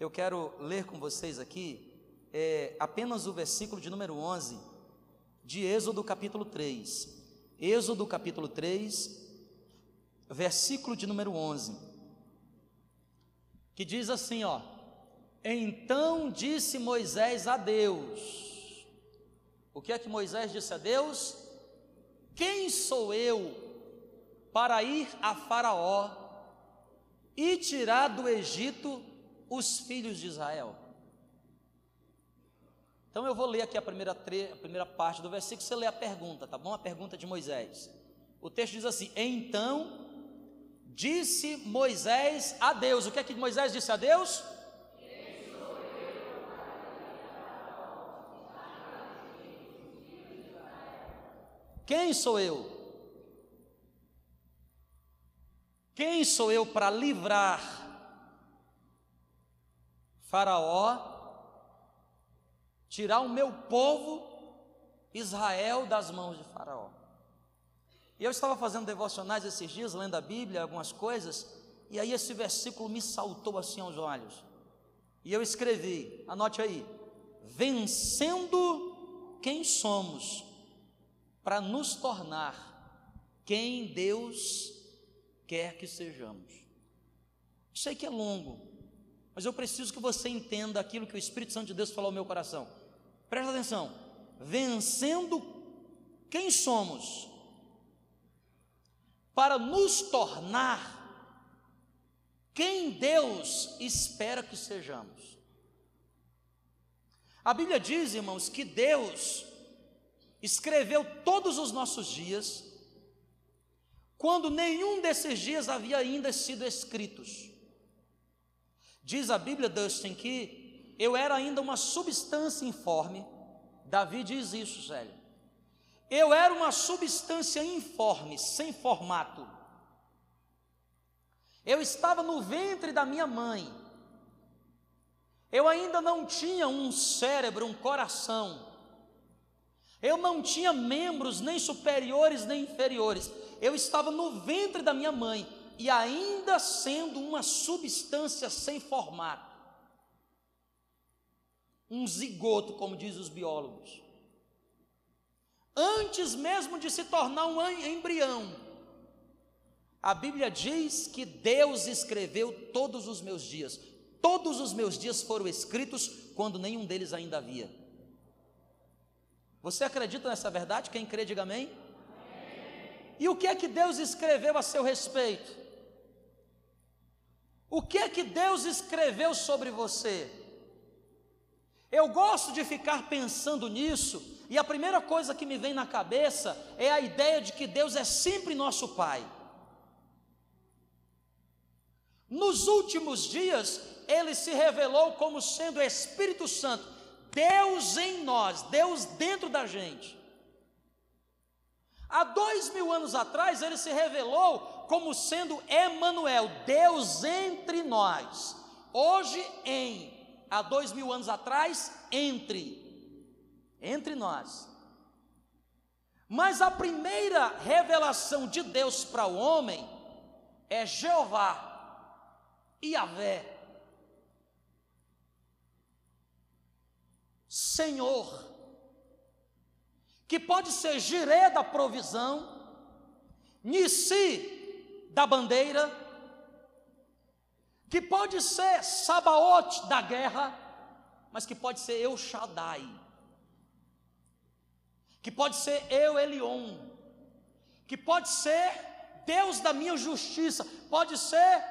Eu quero ler com vocês aqui é, apenas o versículo de número 11 de Êxodo capítulo 3. Êxodo capítulo 3, versículo de número 11, que diz assim, ó: Então disse Moisés a Deus. O que é que Moisés disse a Deus? Quem sou eu para ir a Faraó e tirar do Egito os filhos de Israel. Então eu vou ler aqui a primeira, a primeira parte do versículo, você lê a pergunta, tá bom? A pergunta de Moisés. O texto diz assim: Então disse Moisés a Deus. O que é que Moisés disse a Deus? Quem sou eu? Quem sou eu para livrar Faraó, tirar o meu povo, Israel, das mãos de Faraó. E eu estava fazendo devocionais esses dias, lendo a Bíblia, algumas coisas, e aí esse versículo me saltou assim aos olhos. E eu escrevi, anote aí: vencendo quem somos, para nos tornar quem Deus quer que sejamos. Sei que é longo, mas eu preciso que você entenda aquilo que o Espírito Santo de Deus falou ao meu coração. Presta atenção. Vencendo quem somos, para nos tornar quem Deus espera que sejamos. A Bíblia diz, irmãos, que Deus escreveu todos os nossos dias, quando nenhum desses dias havia ainda sido escritos. Diz a Bíblia, Dustin, que eu era ainda uma substância informe. Davi diz isso, Zélio. Eu era uma substância informe, sem formato. Eu estava no ventre da minha mãe. Eu ainda não tinha um cérebro, um coração. Eu não tinha membros nem superiores nem inferiores. Eu estava no ventre da minha mãe e ainda sendo uma substância sem formato. Um zigoto, como dizem os biólogos. Antes mesmo de se tornar um embrião, a Bíblia diz que Deus escreveu todos os meus dias. Todos os meus dias foram escritos quando nenhum deles ainda havia. Você acredita nessa verdade? Quem crê, diga amém. E o que é que Deus escreveu a seu respeito? O que é que Deus escreveu sobre você? Eu gosto de ficar pensando nisso, e a primeira coisa que me vem na cabeça é a ideia de que Deus é sempre nosso Pai. Nos últimos dias, ele se revelou como sendo Espírito Santo, Deus em nós, Deus dentro da gente. Há dois mil anos atrás, ele se revelou como sendo Emanuel, Deus entre nós. Hoje em, há dois mil anos atrás, entre, entre nós. Mas a primeira revelação de Deus para o homem é Jeová, Yahvé, Senhor, que pode ser Jiré da provisão, Nissi da bandeira, que pode ser Sabaote da guerra, mas que pode ser Eu Shaddai, que pode ser Eu Elion, que pode ser Deus da minha justiça, pode ser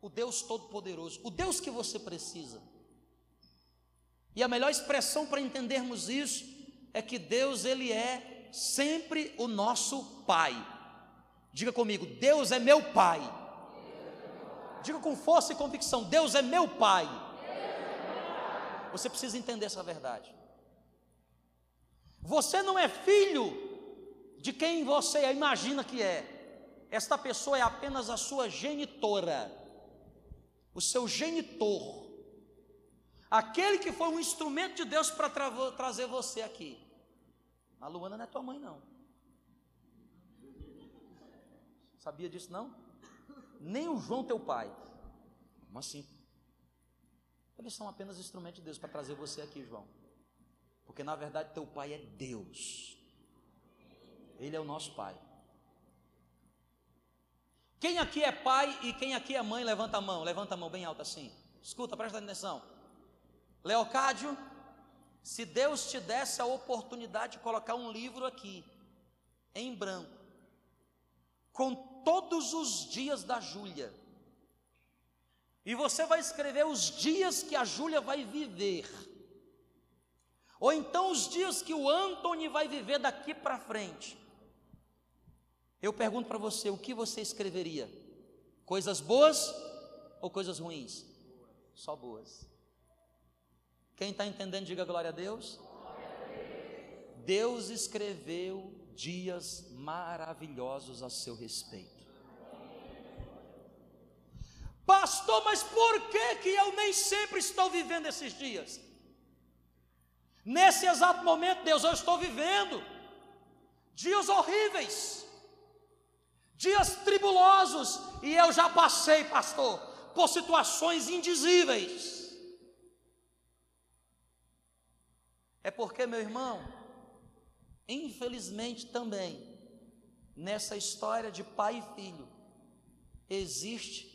o Deus Todo-Poderoso, o Deus que você precisa. E a melhor expressão para entendermos isso é que Deus ele é sempre o nosso Pai. Diga comigo, Deus é meu Pai. Diga com força e convicção: Deus é meu Pai. Você precisa entender essa verdade. Você não é filho de quem você imagina que é. Esta pessoa é apenas a sua genitora, o seu genitor, aquele que foi um instrumento de Deus para tra trazer você aqui. A Luana não é tua mãe, não. Sabia disso não? Nem o João teu pai. Como assim? Eles são apenas instrumentos de Deus para trazer você aqui, João. Porque na verdade teu pai é Deus. Ele é o nosso pai. Quem aqui é pai e quem aqui é mãe, levanta a mão, levanta a mão bem alta assim. Escuta, presta atenção. Leocádio, se Deus te desse a oportunidade de colocar um livro aqui, em branco, com todos os dias da Júlia, e você vai escrever os dias que a Júlia vai viver, ou então os dias que o Anthony vai viver daqui para frente. Eu pergunto para você, o que você escreveria? Coisas boas ou coisas ruins? Só boas. Quem está entendendo, diga glória a Deus. Deus escreveu dias maravilhosos a seu respeito. Pastor, mas por que, que eu nem sempre estou vivendo esses dias? Nesse exato momento, Deus, eu estou vivendo dias horríveis, dias tribulosos, e eu já passei, pastor, por situações indizíveis. É porque, meu irmão, infelizmente também, nessa história de pai e filho, existe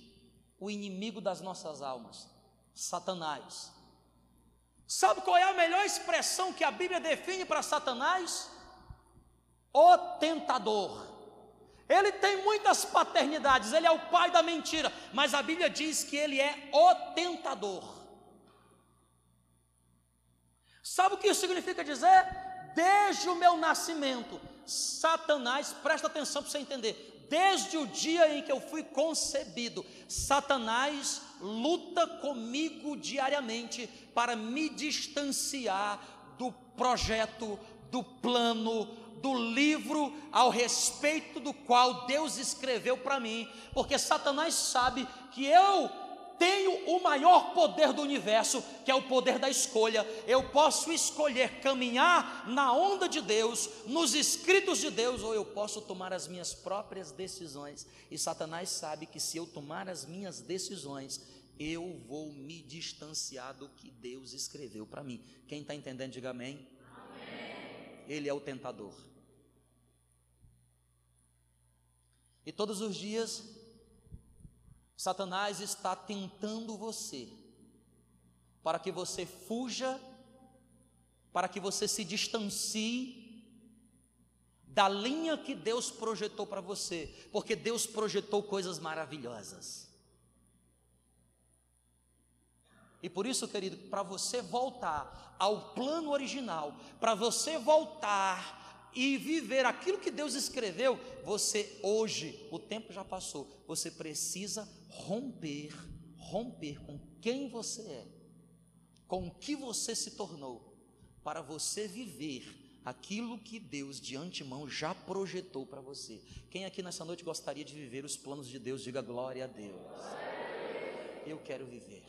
o inimigo das nossas almas, Satanás. Sabe qual é a melhor expressão que a Bíblia define para Satanás? O tentador. Ele tem muitas paternidades, ele é o pai da mentira, mas a Bíblia diz que ele é o tentador. Sabe o que isso significa dizer? Desde o meu nascimento, Satanás, presta atenção para você entender, desde o dia em que eu fui concebido, Satanás luta comigo diariamente para me distanciar do projeto, do plano, do livro ao respeito do qual Deus escreveu para mim, porque Satanás sabe que eu tenho o maior poder do universo, que é o poder da escolha. Eu posso escolher caminhar na onda de Deus, nos escritos de Deus, ou eu posso tomar as minhas próprias decisões. E Satanás sabe que se eu tomar as minhas decisões, eu vou me distanciar do que Deus escreveu para mim. Quem está entendendo, diga amém. amém. Ele é o tentador. E todos os dias Satanás está tentando você, para que você fuja, para que você se distancie da linha que Deus projetou para você, porque Deus projetou coisas maravilhosas. E por isso, querido, para você voltar ao plano original, para você voltar e viver aquilo que Deus escreveu, você hoje, o tempo já passou, você precisa romper, romper com quem você é, com o que você se tornou, para você viver aquilo que Deus de antemão já projetou para você. Quem aqui nessa noite gostaria de viver os planos de Deus, diga glória a Deus. Eu quero viver.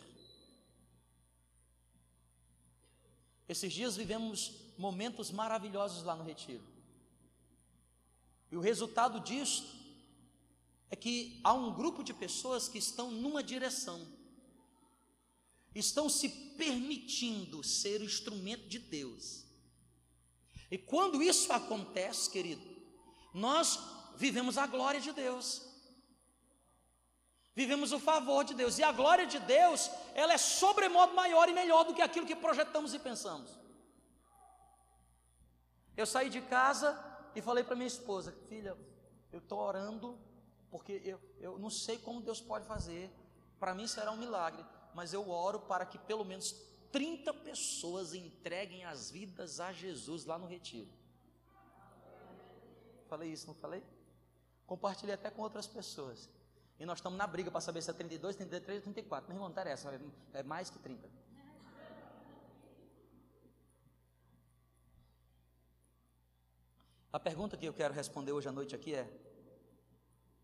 Esses dias vivemos momentos maravilhosos lá no retiro. E o resultado disso é que há um grupo de pessoas que estão numa direção, estão se permitindo ser o instrumento de Deus. E quando isso acontece, querido, nós vivemos a glória de Deus. Vivemos o favor de Deus. E a glória de Deus, ela é sobremodo maior e melhor do que aquilo que projetamos e pensamos. Eu saí de casa e falei para minha esposa: Filha, eu estou orando, porque eu, eu não sei como Deus pode fazer, para mim será um milagre, mas eu oro para que pelo menos 30 pessoas entreguem as vidas a Jesus lá no retiro. Falei isso, não falei? Compartilhei até com outras pessoas. E nós estamos na briga para saber se é 32, 33 ou 34. Mas não interessa, é mais que 30. A pergunta que eu quero responder hoje à noite aqui é: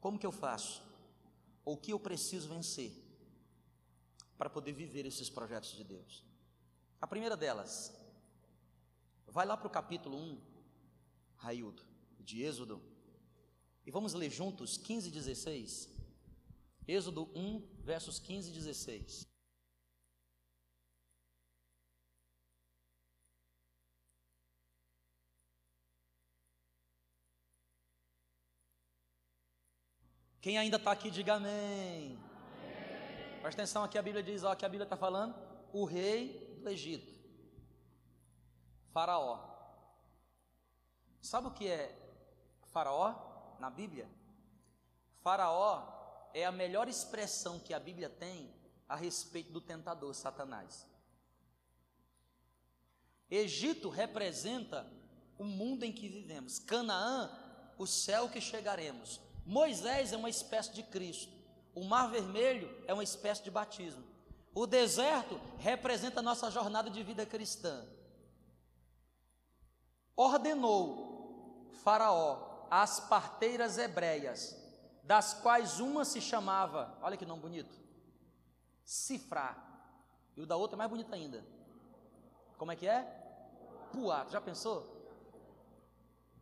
como que eu faço? Ou o que eu preciso vencer para poder viver esses projetos de Deus? A primeira delas, vai lá para o capítulo 1, Raildo, de Êxodo, e vamos ler juntos 15 e 16. Êxodo 1, versos 15 e 16. Quem ainda está aqui, diga amém. Presta atenção aqui, a Bíblia diz, ó, que a Bíblia está falando, o rei do Egito, Faraó. Sabe o que é Faraó na Bíblia? Faraó é a melhor expressão que a Bíblia tem a respeito do tentador Satanás. Egito representa o mundo em que vivemos, Canaã, o céu que chegaremos. Moisés é uma espécie de Cristo, o Mar Vermelho é uma espécie de batismo, o deserto representa a nossa jornada de vida cristã. Ordenou Faraó as parteiras hebreias, das quais uma se chamava, olha que nome bonito, Cifra, e o da outra é mais bonito ainda. Como é que é? Puá, já pensou?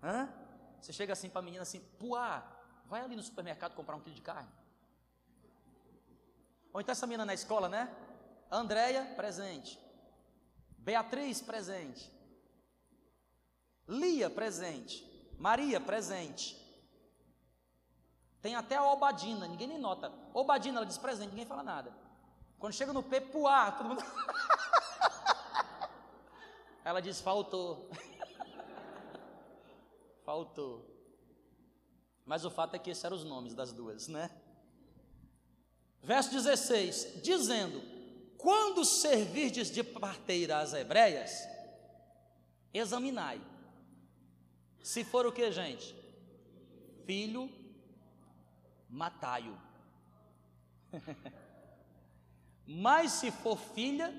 Hã? Você chega assim para a menina assim, Puá, vai ali no supermercado comprar um quilo de carne. Ou então essa menina na escola, né? Andréia, presente. Beatriz, presente. Lia, presente. Maria, presente. Tem até a Obadina, ninguém nem nota. Obadina, ela diz presente, ninguém fala nada. Quando chega no P, puá, todo mundo. ela diz faltou. faltou. Mas o fato é que esses eram os nomes das duas, né? Verso 16: Dizendo: Quando servirdes de parteira às hebreias, examinai. Se for o que, gente? Filho, matai-o. Mas se for filha,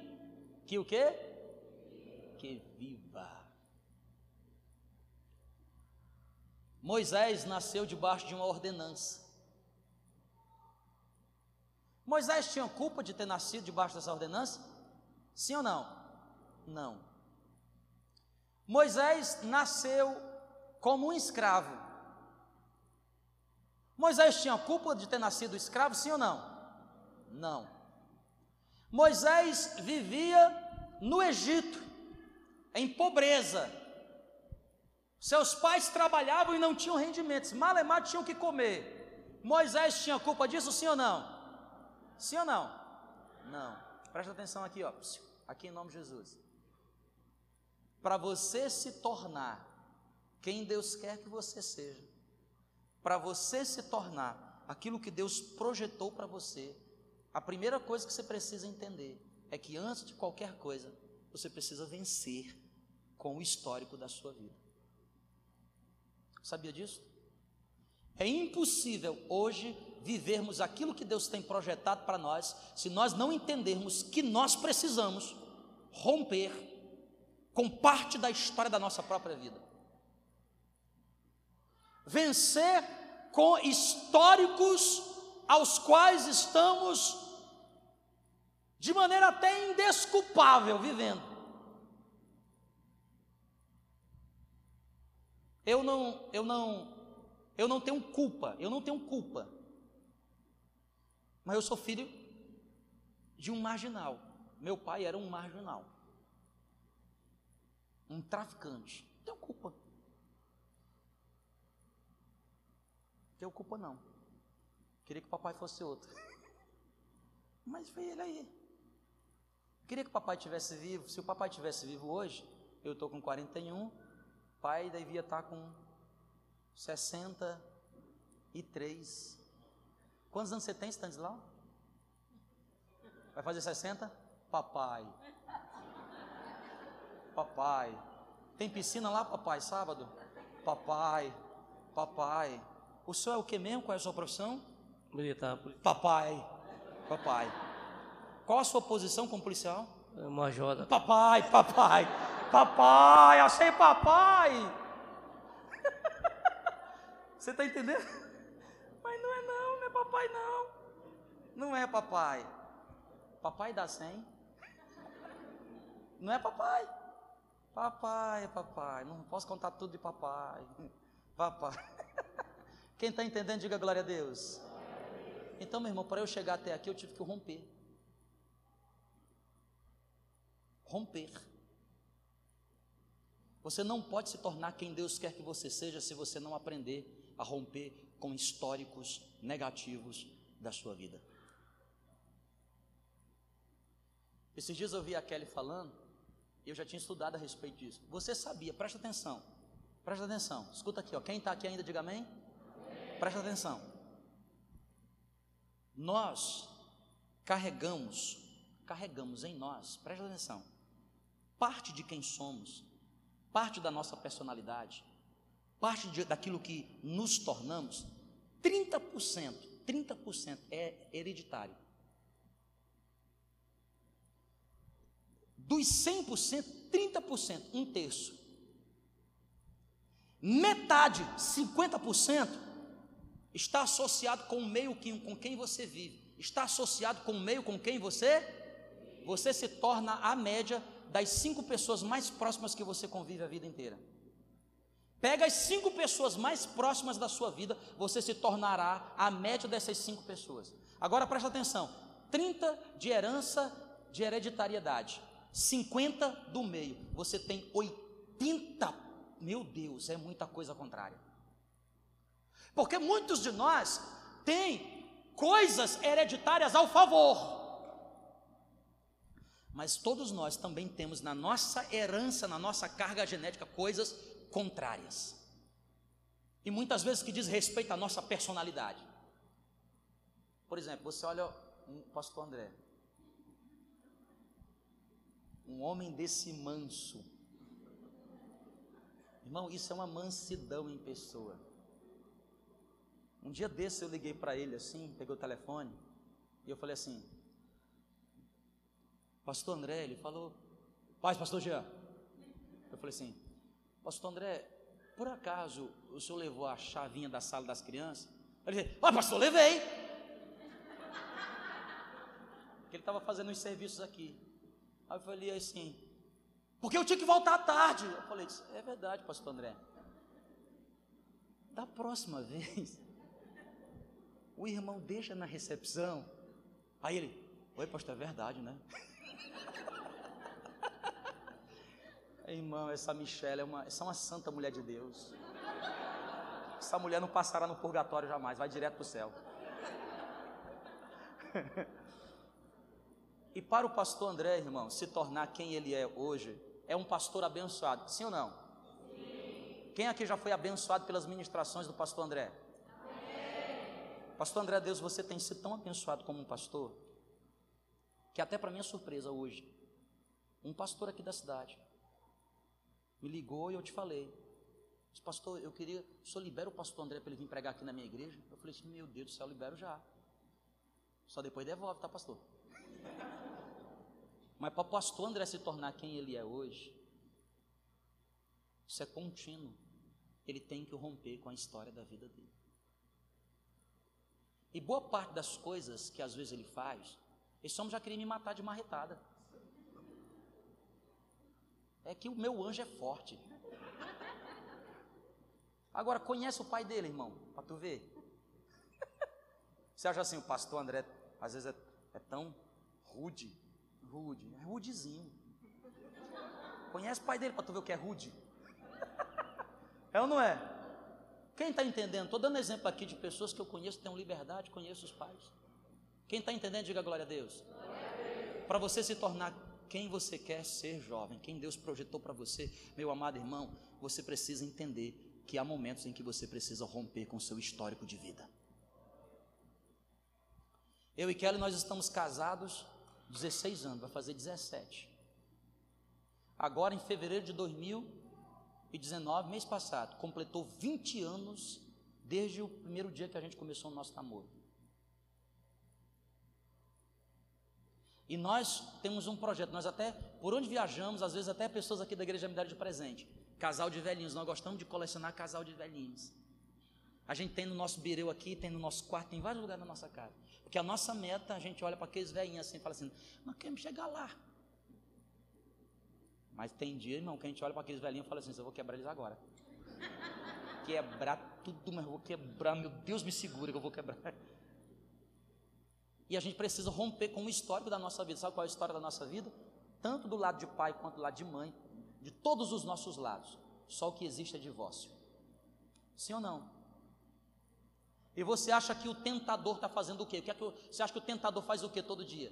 que o quê? Que viva. Moisés nasceu debaixo de uma ordenança. Moisés tinha culpa de ter nascido debaixo dessa ordenança? Sim ou não? Não. Moisés nasceu como um escravo. Moisés tinha culpa de ter nascido escravo? Sim ou não? Não. Moisés vivia no Egito, em pobreza, seus pais trabalhavam e não tinham rendimentos, malemar tinham que comer. Moisés tinha culpa disso, sim ou não? Sim ou não? Não. Presta atenção aqui, ó. Aqui em nome de Jesus. Para você se tornar quem Deus quer que você seja, para você se tornar aquilo que Deus projetou para você, a primeira coisa que você precisa entender é que antes de qualquer coisa, você precisa vencer com o histórico da sua vida. Sabia disso? É impossível hoje vivermos aquilo que Deus tem projetado para nós se nós não entendermos que nós precisamos romper com parte da história da nossa própria vida. Vencer com históricos aos quais estamos de maneira até indesculpável vivendo. Eu não, eu não, eu não tenho culpa, eu não tenho culpa. Mas eu sou filho de um marginal. Meu pai era um marginal. Um traficante. Não tenho culpa. Não tenho culpa não. Queria que o papai fosse outro. Mas foi ele aí. Queria que o papai tivesse vivo. Se o papai tivesse vivo hoje, eu estou com 41, pai devia estar com 63. Quantos anos você tem, Stanislau? Vai fazer 60? Papai. Papai. Tem piscina lá, papai, sábado? Papai. Papai. O senhor é o que mesmo? Qual é a sua profissão? Militar. Papai. Papai. Qual a sua posição como policial? É major. Papai, papai. Papai, achei papai. Você está entendendo? Mas não é não, não é papai não. Não é papai. Papai dá 100. Não é papai. Papai, papai. Não posso contar tudo de papai. Papai. Quem está entendendo, diga glória a Deus. Então, meu irmão, para eu chegar até aqui, eu tive que romper. Romper. Você não pode se tornar quem Deus quer que você seja se você não aprender a romper com históricos negativos da sua vida. Esses dias eu vi a Kelly falando, e eu já tinha estudado a respeito disso. Você sabia, presta atenção, presta atenção, escuta aqui, ó. quem está aqui ainda, diga amém. Presta atenção. Nós carregamos, carregamos em nós, presta atenção, parte de quem somos, parte da nossa personalidade, parte de, daquilo que nos tornamos, 30%, 30% é hereditário. Dos 100%, 30%, um terço. Metade, 50%, está associado com o meio com quem você vive. Está associado com o meio com quem você você se torna a média das cinco pessoas mais próximas que você convive a vida inteira. Pega as cinco pessoas mais próximas da sua vida, você se tornará a média dessas cinco pessoas. Agora presta atenção: 30 de herança de hereditariedade, 50 do meio, você tem 80. Meu Deus, é muita coisa contrária. Porque muitos de nós têm coisas hereditárias ao favor. Mas todos nós também temos na nossa herança, na nossa carga genética, coisas contrárias. E muitas vezes que diz respeito à nossa personalidade. Por exemplo, você olha um pastor André. Um homem desse manso. Irmão, isso é uma mansidão em pessoa. Um dia desse eu liguei para ele assim, peguei o telefone, e eu falei assim: Pastor André, ele falou, paz, pastor Jean. Eu falei assim, pastor André, por acaso o senhor levou a chavinha da sala das crianças? Ele disse, ah, pastor, levei. Porque ele estava fazendo os serviços aqui. Aí eu falei assim, porque eu tinha que voltar à tarde. Eu falei, é verdade, pastor André. Da próxima vez, o irmão deixa na recepção. Aí ele, oi, pastor, é verdade, né? Irmão, essa Michelle é uma, essa é uma santa mulher de Deus. Essa mulher não passará no purgatório jamais, vai direto para o céu. e para o pastor André, irmão, se tornar quem ele é hoje, é um pastor abençoado, sim ou não? Sim. Quem aqui já foi abençoado pelas ministrações do pastor André? Amém. Pastor André, Deus, você tem sido tão abençoado como um pastor, que até para minha surpresa hoje, um pastor aqui da cidade, me ligou e eu te falei. Disse, pastor, eu queria, o senhor libera o pastor André para ele vir pregar aqui na minha igreja? Eu falei assim, meu Deus do céu, eu libero já. Só depois devolve, tá, pastor? Mas para o pastor André se tornar quem ele é hoje, isso é contínuo. Ele tem que romper com a história da vida dele. E boa parte das coisas que às vezes ele faz, esse homem já queria me matar de marretada é que o meu anjo é forte. Agora, conhece o pai dele, irmão, para tu ver. Você acha assim, o pastor André, às vezes é, é tão rude, rude, é rudezinho. Conhece o pai dele para tu ver o que é rude. É ou não é? Quem está entendendo? Estou dando exemplo aqui de pessoas que eu conheço, que têm liberdade, conheço os pais. Quem está entendendo, diga glória a Deus. Para você se tornar quem você quer ser jovem, quem Deus projetou para você, meu amado irmão, você precisa entender que há momentos em que você precisa romper com o seu histórico de vida. Eu e Kelly, nós estamos casados 16 anos, vai fazer 17. Agora, em fevereiro de 2019, mês passado, completou 20 anos desde o primeiro dia que a gente começou o nosso namoro. E nós temos um projeto, nós até, por onde viajamos, às vezes até pessoas aqui da igreja me deram de presente. Casal de velhinhos, nós gostamos de colecionar casal de velhinhos. A gente tem no nosso bireu aqui, tem no nosso quarto, tem em vários lugares da nossa casa. Porque a nossa meta, a gente olha para aqueles velhinhos assim e fala assim, nós queremos chegar lá. Mas tem dia, irmão, que a gente olha para aqueles velhinhos e fala assim, eu vou quebrar eles agora. Quebrar tudo, mas eu vou quebrar, meu Deus me segura que eu vou quebrar. E a gente precisa romper com o histórico da nossa vida. Sabe qual é a história da nossa vida? Tanto do lado de pai quanto do lado de mãe, de todos os nossos lados. Só o que existe é divórcio. Sim ou não? E você acha que o tentador está fazendo o quê? O que é que você acha que o tentador faz o quê todo dia?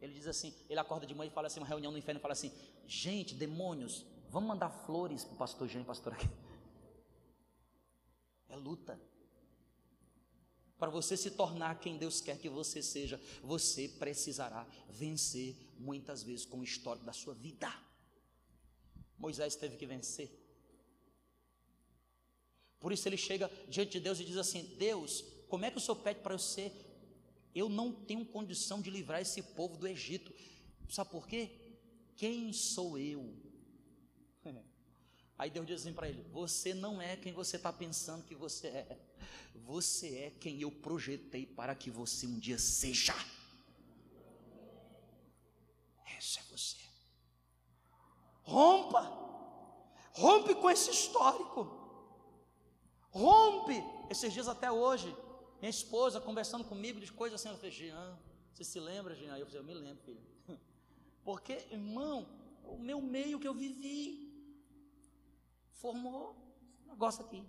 Ele diz assim, ele acorda de manhã e fala assim, uma reunião no inferno e fala assim, gente, demônios, vamos mandar flores para o pastor Jean e pastor aqui. É luta. Para você se tornar quem Deus quer que você seja, você precisará vencer muitas vezes com o histórico da sua vida. Moisés teve que vencer. Por isso ele chega diante de Deus e diz assim: Deus, como é que o Senhor pede para eu ser? Eu não tenho condição de livrar esse povo do Egito. Sabe por quê? Quem sou eu? Aí Deus diz assim para ele: Você não é quem você está pensando que você é. Você é quem eu projetei para que você um dia seja. Esse é você. Rompa. Rompe com esse histórico. Rompe. Esses dias até hoje, minha esposa conversando comigo de coisas assim, ela falou, Jean, você se lembra, Jean? Eu falei, eu me lembro, filho. Porque, irmão, o meu meio que eu vivi formou esse negócio aqui.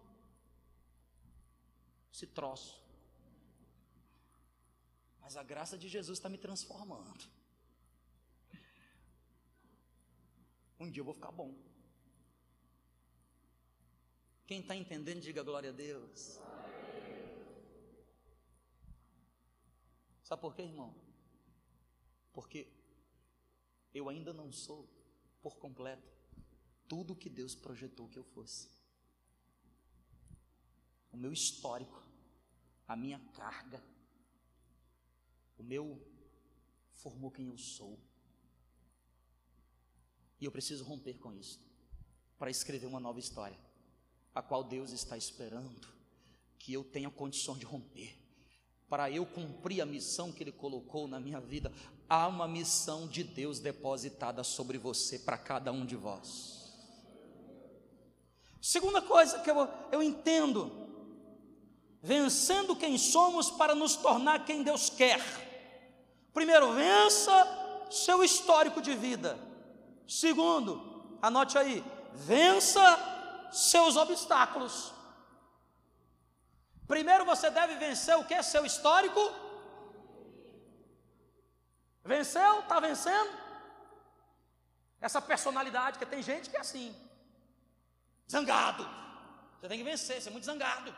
Esse troço. Mas a graça de Jesus está me transformando. Um dia eu vou ficar bom. Quem está entendendo, diga glória a Deus. Sabe por quê, irmão? Porque eu ainda não sou por completo tudo o que Deus projetou que eu fosse. O meu histórico, a minha carga, o meu formou quem eu sou. E eu preciso romper com isso para escrever uma nova história, a qual Deus está esperando que eu tenha condições de romper. Para eu cumprir a missão que Ele colocou na minha vida, há uma missão de Deus depositada sobre você, para cada um de vós. Segunda coisa que eu, eu entendo, vencendo quem somos para nos tornar quem Deus quer. Primeiro, vença seu histórico de vida. Segundo, anote aí, vença seus obstáculos. Primeiro você deve vencer o que é seu histórico? Venceu? Está vencendo? Essa personalidade, que tem gente que é assim, zangado. Você tem que vencer, você é muito zangado.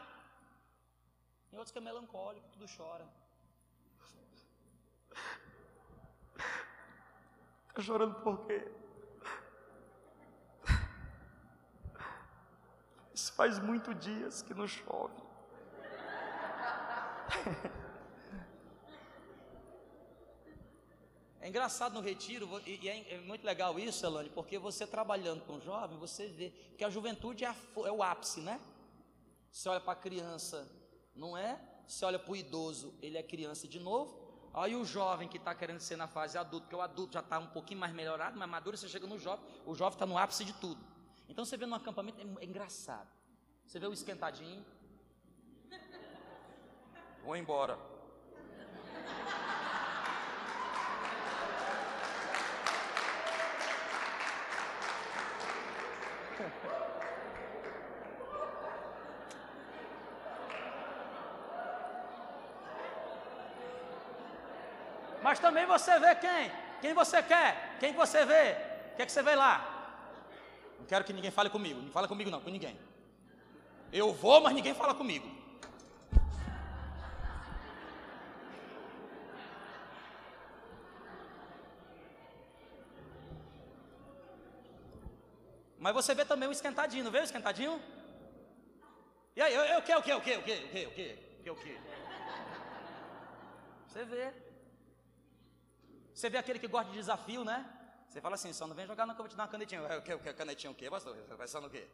Tem outros que é melancólico, tudo chora. Está chorando por quê? Isso faz muito dias que não chove. É engraçado no retiro, e é muito legal isso, Elane, porque você trabalhando com jovem, você vê que a juventude é, a, é o ápice, né? Você olha para a criança, não é? Você olha para o idoso, ele é criança de novo. Aí o jovem que está querendo ser na fase adulto, porque o adulto já está um pouquinho mais melhorado, mais maduro, você chega no jovem, o jovem está no ápice de tudo. Então você vê no acampamento, é, é engraçado. Você vê o esquentadinho. Vou embora. mas também você vê quem? Quem você quer? Quem você vê? O que, é que você vê lá? Não quero que ninguém fale comigo. Não fala comigo não, com ninguém. Eu vou, mas ninguém fala comigo. Mas você vê também o esquentadinho, não vê o esquentadinho? E aí, eu, quero o quê, o quê, o que, o que, o que, o que, o que? Você vê. Você vê aquele que gosta de desafio, né? Você fala assim, só não vem jogar não que eu vou te dar uma canetinha. O que, que, canetinha o quê, pastor? Vai só no quê?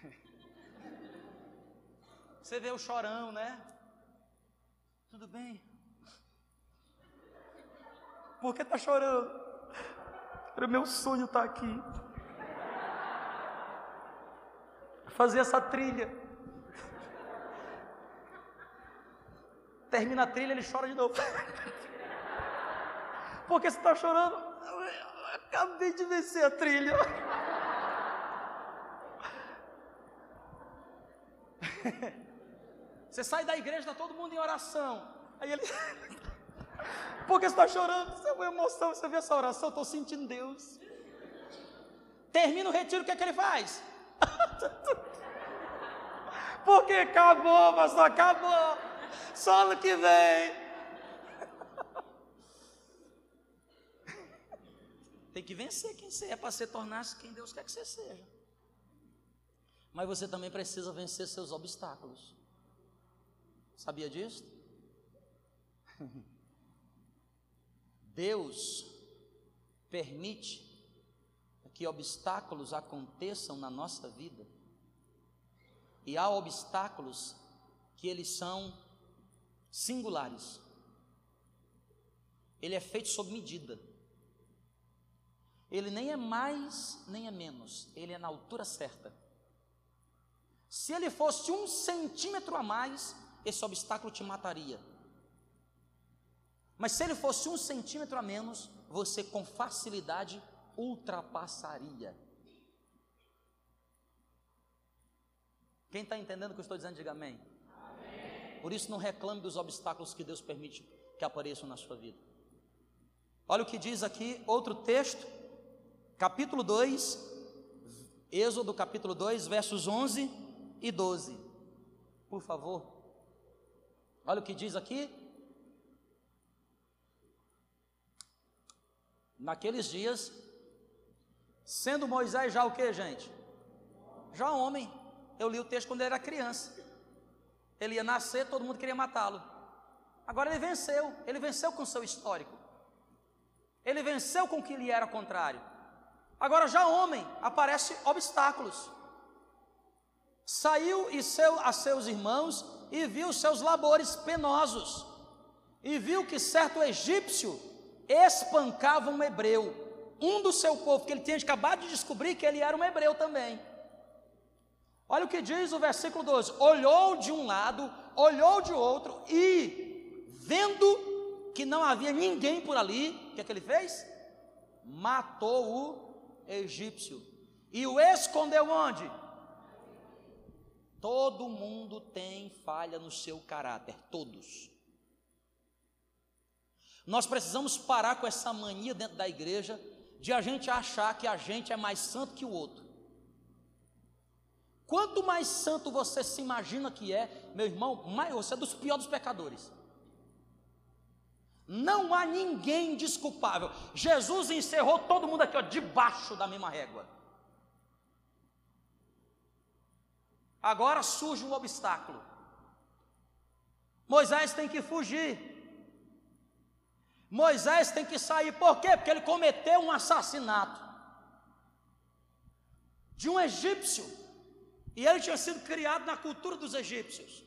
Você vê o chorão, né? Tudo bem? Por que tá chorando? Era meu sonho estar aqui. Fazer essa trilha. Termina a trilha, ele chora de novo. Por que você está chorando? Eu acabei de vencer a trilha. Você sai da igreja, está todo mundo em oração. Aí ele. Por que você está chorando? Isso é uma emoção. Você vê essa oração? Estou sentindo Deus. Termina o retiro, o que é que ele faz? Porque acabou, pastor, acabou. Só ano que vem. Tem que vencer quem você é para se tornar quem Deus quer que você seja. Mas você também precisa vencer seus obstáculos. Sabia disso? Deus permite que obstáculos aconteçam na nossa vida. E há obstáculos que eles são singulares. Ele é feito sob medida. Ele nem é mais, nem é menos. Ele é na altura certa. Se ele fosse um centímetro a mais, esse obstáculo te mataria. Mas se ele fosse um centímetro a menos, você com facilidade ultrapassaria. Quem está entendendo o que eu estou dizendo, diga amém. amém. Por isso, não reclame dos obstáculos que Deus permite que apareçam na sua vida. Olha o que diz aqui, outro texto, capítulo 2, Êxodo capítulo 2, versos 11 e 12. Por favor. Olha o que diz aqui. Naqueles dias, sendo Moisés já o que, gente? Já homem. Eu li o texto quando ele era criança. Ele ia nascer, todo mundo queria matá-lo. Agora ele venceu, ele venceu com seu histórico. Ele venceu com o que lhe era contrário. Agora já homem, aparece obstáculos. Saiu e seu, a seus irmãos e viu seus labores penosos. E viu que certo egípcio espancava um hebreu, um do seu povo, que ele tinha acabado de descobrir que ele era um hebreu também. Olha o que diz o versículo 12: olhou de um lado, olhou de outro, e vendo que não havia ninguém por ali, o que é que ele fez? Matou o egípcio e o escondeu onde? Todo mundo tem falha no seu caráter, todos. Nós precisamos parar com essa mania dentro da igreja de a gente achar que a gente é mais santo que o outro. Quanto mais santo você se imagina que é, meu irmão, mais, você é dos piores dos pecadores. Não há ninguém desculpável. Jesus encerrou todo mundo aqui, ó, debaixo da mesma régua. Agora surge um obstáculo. Moisés tem que fugir. Moisés tem que sair, por quê? Porque ele cometeu um assassinato de um egípcio, e ele tinha sido criado na cultura dos egípcios.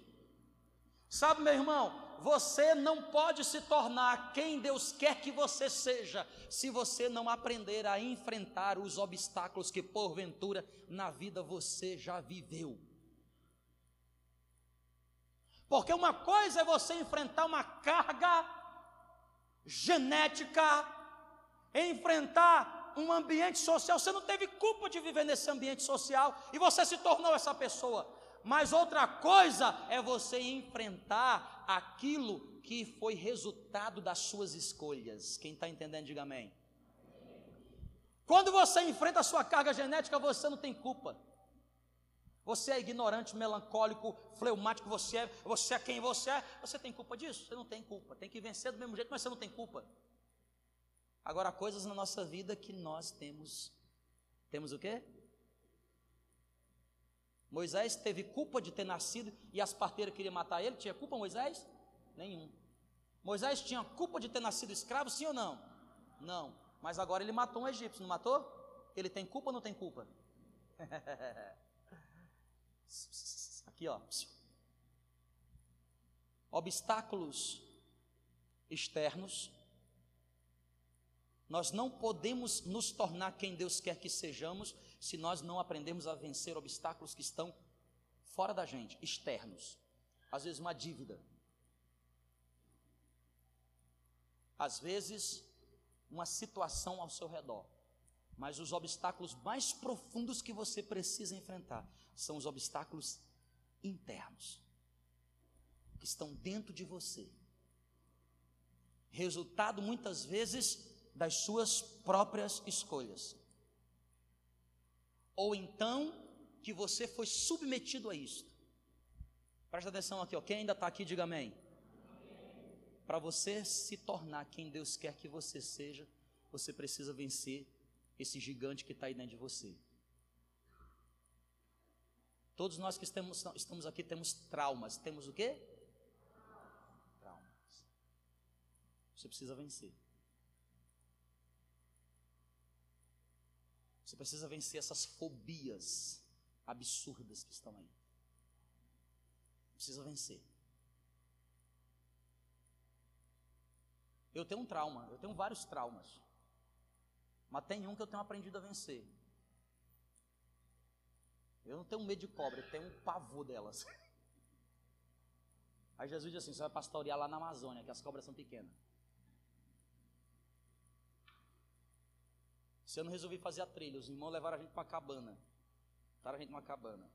Sabe, meu irmão, você não pode se tornar quem Deus quer que você seja, se você não aprender a enfrentar os obstáculos que porventura na vida você já viveu. Porque uma coisa é você enfrentar uma carga genética, enfrentar um ambiente social. Você não teve culpa de viver nesse ambiente social e você se tornou essa pessoa. Mas outra coisa é você enfrentar aquilo que foi resultado das suas escolhas. Quem está entendendo, diga amém. Quando você enfrenta a sua carga genética, você não tem culpa. Você é ignorante, melancólico, fleumático, você é, você é quem você é. Você tem culpa disso? Você não tem culpa. Tem que vencer do mesmo jeito, mas você não tem culpa. Agora, há coisas na nossa vida que nós temos. Temos o quê? Moisés teve culpa de ter nascido e as parteiras queriam matar ele. Tinha culpa, Moisés? Nenhum. Moisés tinha culpa de ter nascido escravo, sim ou não? Não. Mas agora ele matou um egípcio, não matou? Ele tem culpa ou não tem culpa? Aqui, ó. Obstáculos externos. Nós não podemos nos tornar quem Deus quer que sejamos se nós não aprendemos a vencer obstáculos que estão fora da gente, externos. Às vezes, uma dívida. Às vezes, uma situação ao seu redor. Mas os obstáculos mais profundos que você precisa enfrentar são os obstáculos internos que estão dentro de você. Resultado muitas vezes das suas próprias escolhas. Ou então que você foi submetido a isto. Presta atenção aqui, ó. Quem ainda está aqui, diga amém. Para você se tornar quem Deus quer que você seja, você precisa vencer esse gigante que está aí dentro de você. Todos nós que estamos, estamos aqui temos traumas. Temos o quê? Traumas. Você precisa vencer. Você precisa vencer essas fobias absurdas que estão aí. Precisa vencer. Eu tenho um trauma, eu tenho vários traumas. Mas tem um que eu tenho aprendido a vencer. Eu não tenho medo de cobra, eu tenho um pavor delas. Aí Jesus diz assim: você vai pastorear lá na Amazônia, que as cobras são pequenas. Se eu não resolvi fazer a trilha, os irmãos levaram a gente para uma cabana. Botaram a gente numa cabana.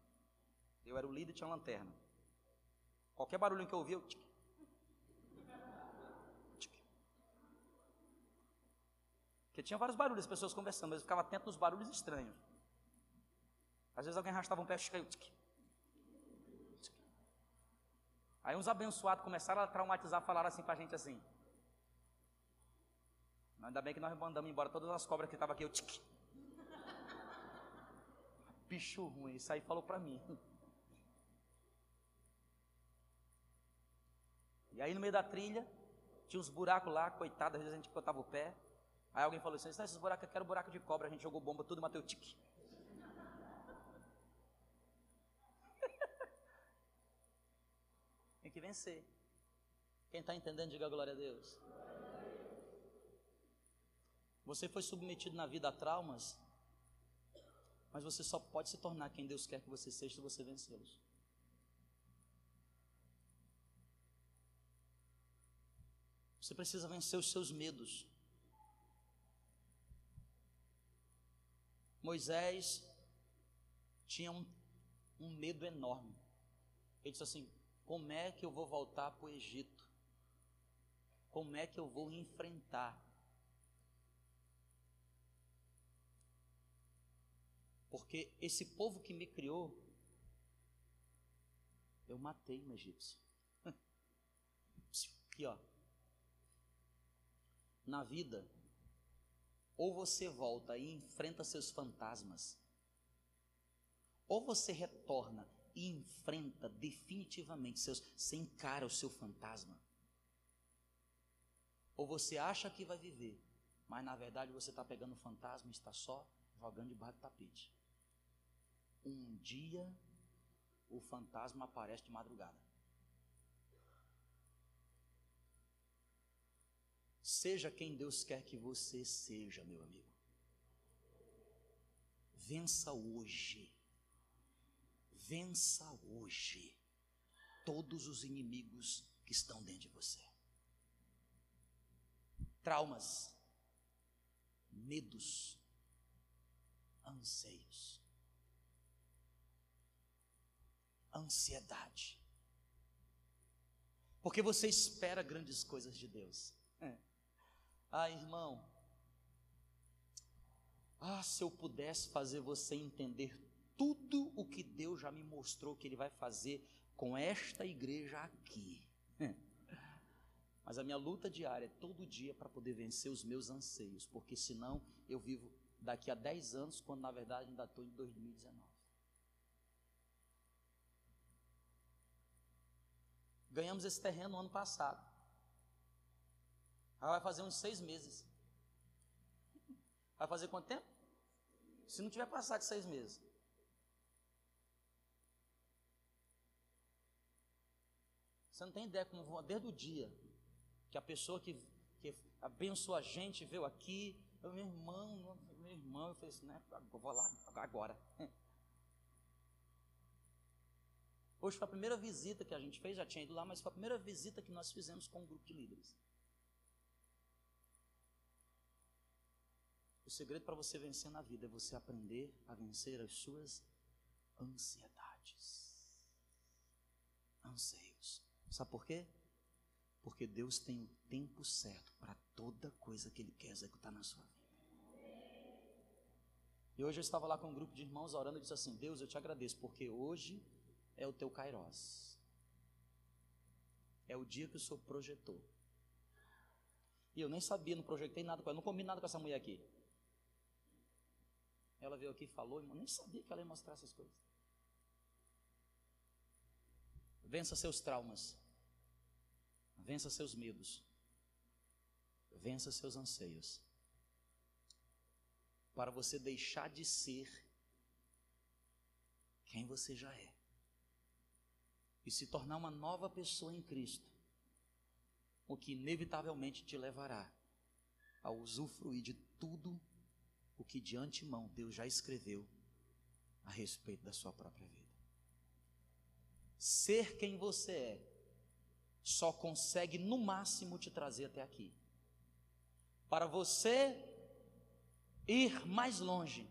Eu era o líder e tinha lanterna. Qualquer barulho que eu ouvia, eu. Porque tinha vários barulhos, as pessoas conversando, mas eu ficava atento nos barulhos estranhos. Às vezes alguém arrastava um pé, Aí uns abençoados começaram a traumatizar, falaram assim para a gente assim. Ainda bem que nós mandamos embora todas as cobras que estavam aqui. Eu, tic. Bicho ruim, isso aí falou para mim. E aí no meio da trilha, tinha uns buracos lá, coitado, às vezes a gente botava o pé. Aí alguém falou assim, esses buracos aqui eram buraco de cobra, a gente jogou bomba, tudo mateu tique. Tem que vencer. Quem está entendendo, diga glória a Deus. Você foi submetido na vida a traumas, mas você só pode se tornar quem Deus quer que você seja se você vencê-los. Você precisa vencer os seus medos. Moisés tinha um, um medo enorme. Ele disse assim: Como é que eu vou voltar para o Egito? Como é que eu vou enfrentar Porque esse povo que me criou, eu matei um egípcio. Aqui, ó. Na vida, ou você volta e enfrenta seus fantasmas, ou você retorna e enfrenta definitivamente seus, você encara o seu fantasma. Ou você acha que vai viver, mas na verdade você está pegando o fantasma e está só jogando debaixo do tapete. Um dia o fantasma aparece de madrugada. Seja quem Deus quer que você seja, meu amigo. Vença hoje. Vença hoje todos os inimigos que estão dentro de você. Traumas, medos, anseios. ansiedade. Porque você espera grandes coisas de Deus. É. Ah, irmão. Ah, se eu pudesse fazer você entender tudo o que Deus já me mostrou que Ele vai fazer com esta igreja aqui. É. Mas a minha luta diária é todo dia para poder vencer os meus anseios, porque senão eu vivo daqui a 10 anos, quando na verdade ainda estou em 2019. Ganhamos esse terreno no ano passado. Aí vai fazer uns seis meses. Vai fazer quanto tempo? Se não tiver passado de seis meses. Você não tem ideia como desde o dia que a pessoa que, que abençoou a gente veio aqui, eu, meu irmão, meu irmão, eu falei assim, né, eu vou lá agora. Hoje foi a primeira visita que a gente fez, já tinha ido lá, mas foi a primeira visita que nós fizemos com um grupo de líderes. O segredo para você vencer na vida é você aprender a vencer as suas ansiedades. anseios. Sabe por quê? Porque Deus tem o tempo certo para toda coisa que Ele quer executar na sua vida. E hoje eu estava lá com um grupo de irmãos orando e disse assim: Deus, eu te agradeço, porque hoje é o teu Kairos. É o dia que o Senhor projetou. E eu nem sabia, não projetei nada com ela, não comi nada com essa mulher aqui. Ela veio aqui e falou, irmão, nem sabia que ela ia mostrar essas coisas. Vença seus traumas. Vença seus medos. Vença seus anseios. Para você deixar de ser quem você já é. E se tornar uma nova pessoa em Cristo. O que inevitavelmente te levará a usufruir de tudo o que de antemão Deus já escreveu a respeito da sua própria vida. Ser quem você é só consegue no máximo te trazer até aqui. Para você ir mais longe,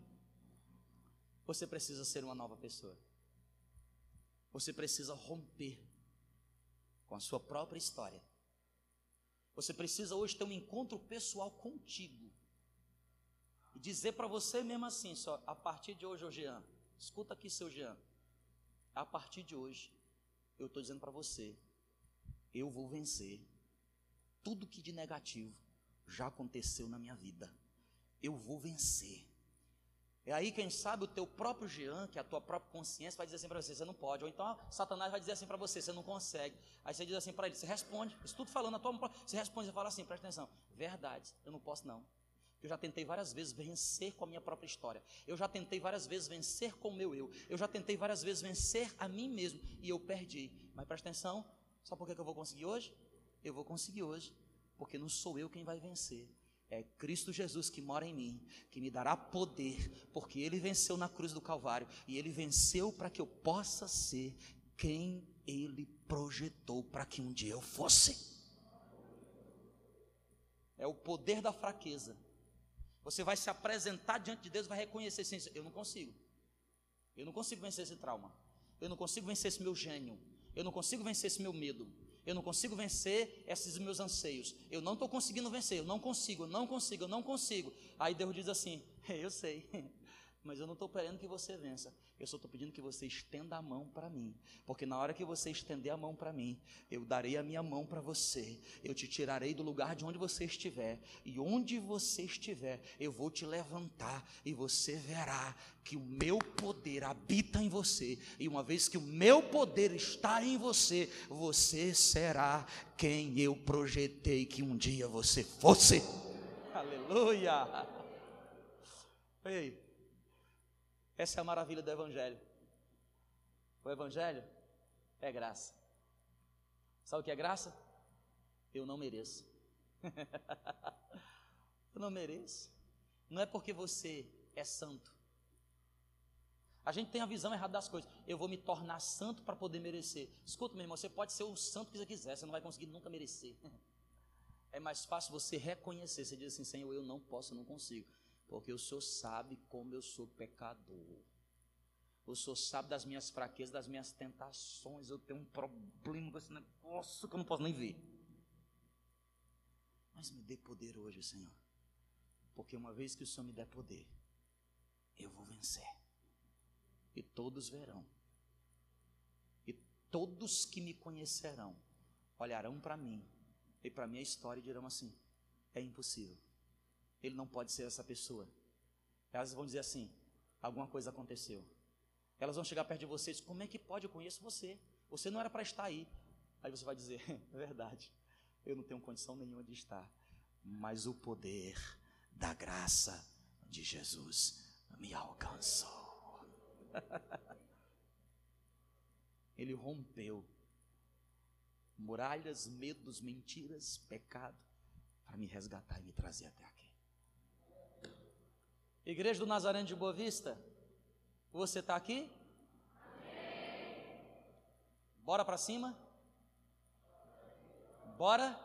você precisa ser uma nova pessoa. Você precisa romper com a sua própria história. Você precisa hoje ter um encontro pessoal contigo. E dizer para você mesmo assim, só, a partir de hoje, ô Jean, escuta aqui, seu Jean. A partir de hoje, eu estou dizendo para você, eu vou vencer tudo que de negativo já aconteceu na minha vida. Eu vou vencer. É aí, quem sabe, o teu próprio Jean, que é a tua própria consciência, vai dizer assim para você: você não pode. Ou então, Satanás vai dizer assim para você: você não consegue. Aí você diz assim para ele: você responde. Isso tudo falando na tua. Você responde e fala assim: presta atenção. Verdade, eu não posso não. Eu já tentei várias vezes vencer com a minha própria história. Eu já tentei várias vezes vencer com o meu eu. Eu já tentei várias vezes vencer a mim mesmo. E eu perdi. Mas presta atenção, Sabe por que eu vou conseguir hoje? Eu vou conseguir hoje, porque não sou eu quem vai vencer. É Cristo Jesus que mora em mim, que me dará poder, porque Ele venceu na cruz do Calvário e Ele venceu para que eu possa ser quem Ele projetou para que um dia eu fosse. É o poder da fraqueza. Você vai se apresentar diante de Deus vai reconhecer assim, eu não consigo. Eu não consigo vencer esse trauma. Eu não consigo vencer esse meu gênio. Eu não consigo vencer esse meu medo. Eu não consigo vencer esses meus anseios. Eu não estou conseguindo vencer. Eu não consigo, eu não consigo, eu não consigo. Aí Deus diz assim: Eu sei, mas eu não estou querendo que você vença. Eu só estou pedindo que você estenda a mão para mim, porque na hora que você estender a mão para mim, eu darei a minha mão para você, eu te tirarei do lugar de onde você estiver, e onde você estiver, eu vou te levantar, e você verá que o meu poder habita em você, e uma vez que o meu poder está em você, você será quem eu projetei que um dia você fosse. Aleluia! Ei. Essa é a maravilha do Evangelho. O Evangelho é graça. Sabe o que é graça? Eu não mereço. Eu não mereço. Não é porque você é santo. A gente tem a visão errada das coisas. Eu vou me tornar santo para poder merecer. Escuta, meu irmão, você pode ser o santo que você quiser, você não vai conseguir nunca merecer. É mais fácil você reconhecer. Você diz assim, Senhor, eu não posso, eu não consigo. Porque o Senhor sabe como eu sou pecador. O Senhor sabe das minhas fraquezas, das minhas tentações. Eu tenho um problema com esse negócio que eu não posso nem ver. Mas me dê poder hoje, Senhor. Porque uma vez que o Senhor me der poder, eu vou vencer. E todos verão. E todos que me conhecerão olharão para mim e para minha história e dirão assim: é impossível ele não pode ser essa pessoa. Elas vão dizer assim: alguma coisa aconteceu. Elas vão chegar perto de vocês: como é que pode? Eu conheço você. Você não era para estar aí. Aí você vai dizer: é verdade, eu não tenho condição nenhuma de estar. Mas o poder da graça de Jesus me alcançou. Ele rompeu muralhas, medos, mentiras, pecado, para me resgatar e me trazer até aqui. Igreja do Nazareno de Boa Vista, você está aqui? Amém. Bora para cima? Bora?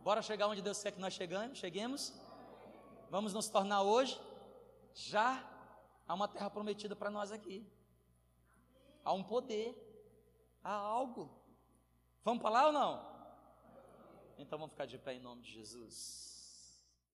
Bora chegar onde Deus quer que nós chegamos, cheguemos? Vamos nos tornar hoje já há uma terra prometida para nós aqui. Há um poder. Há algo. Vamos para lá ou não? Então vamos ficar de pé em nome de Jesus.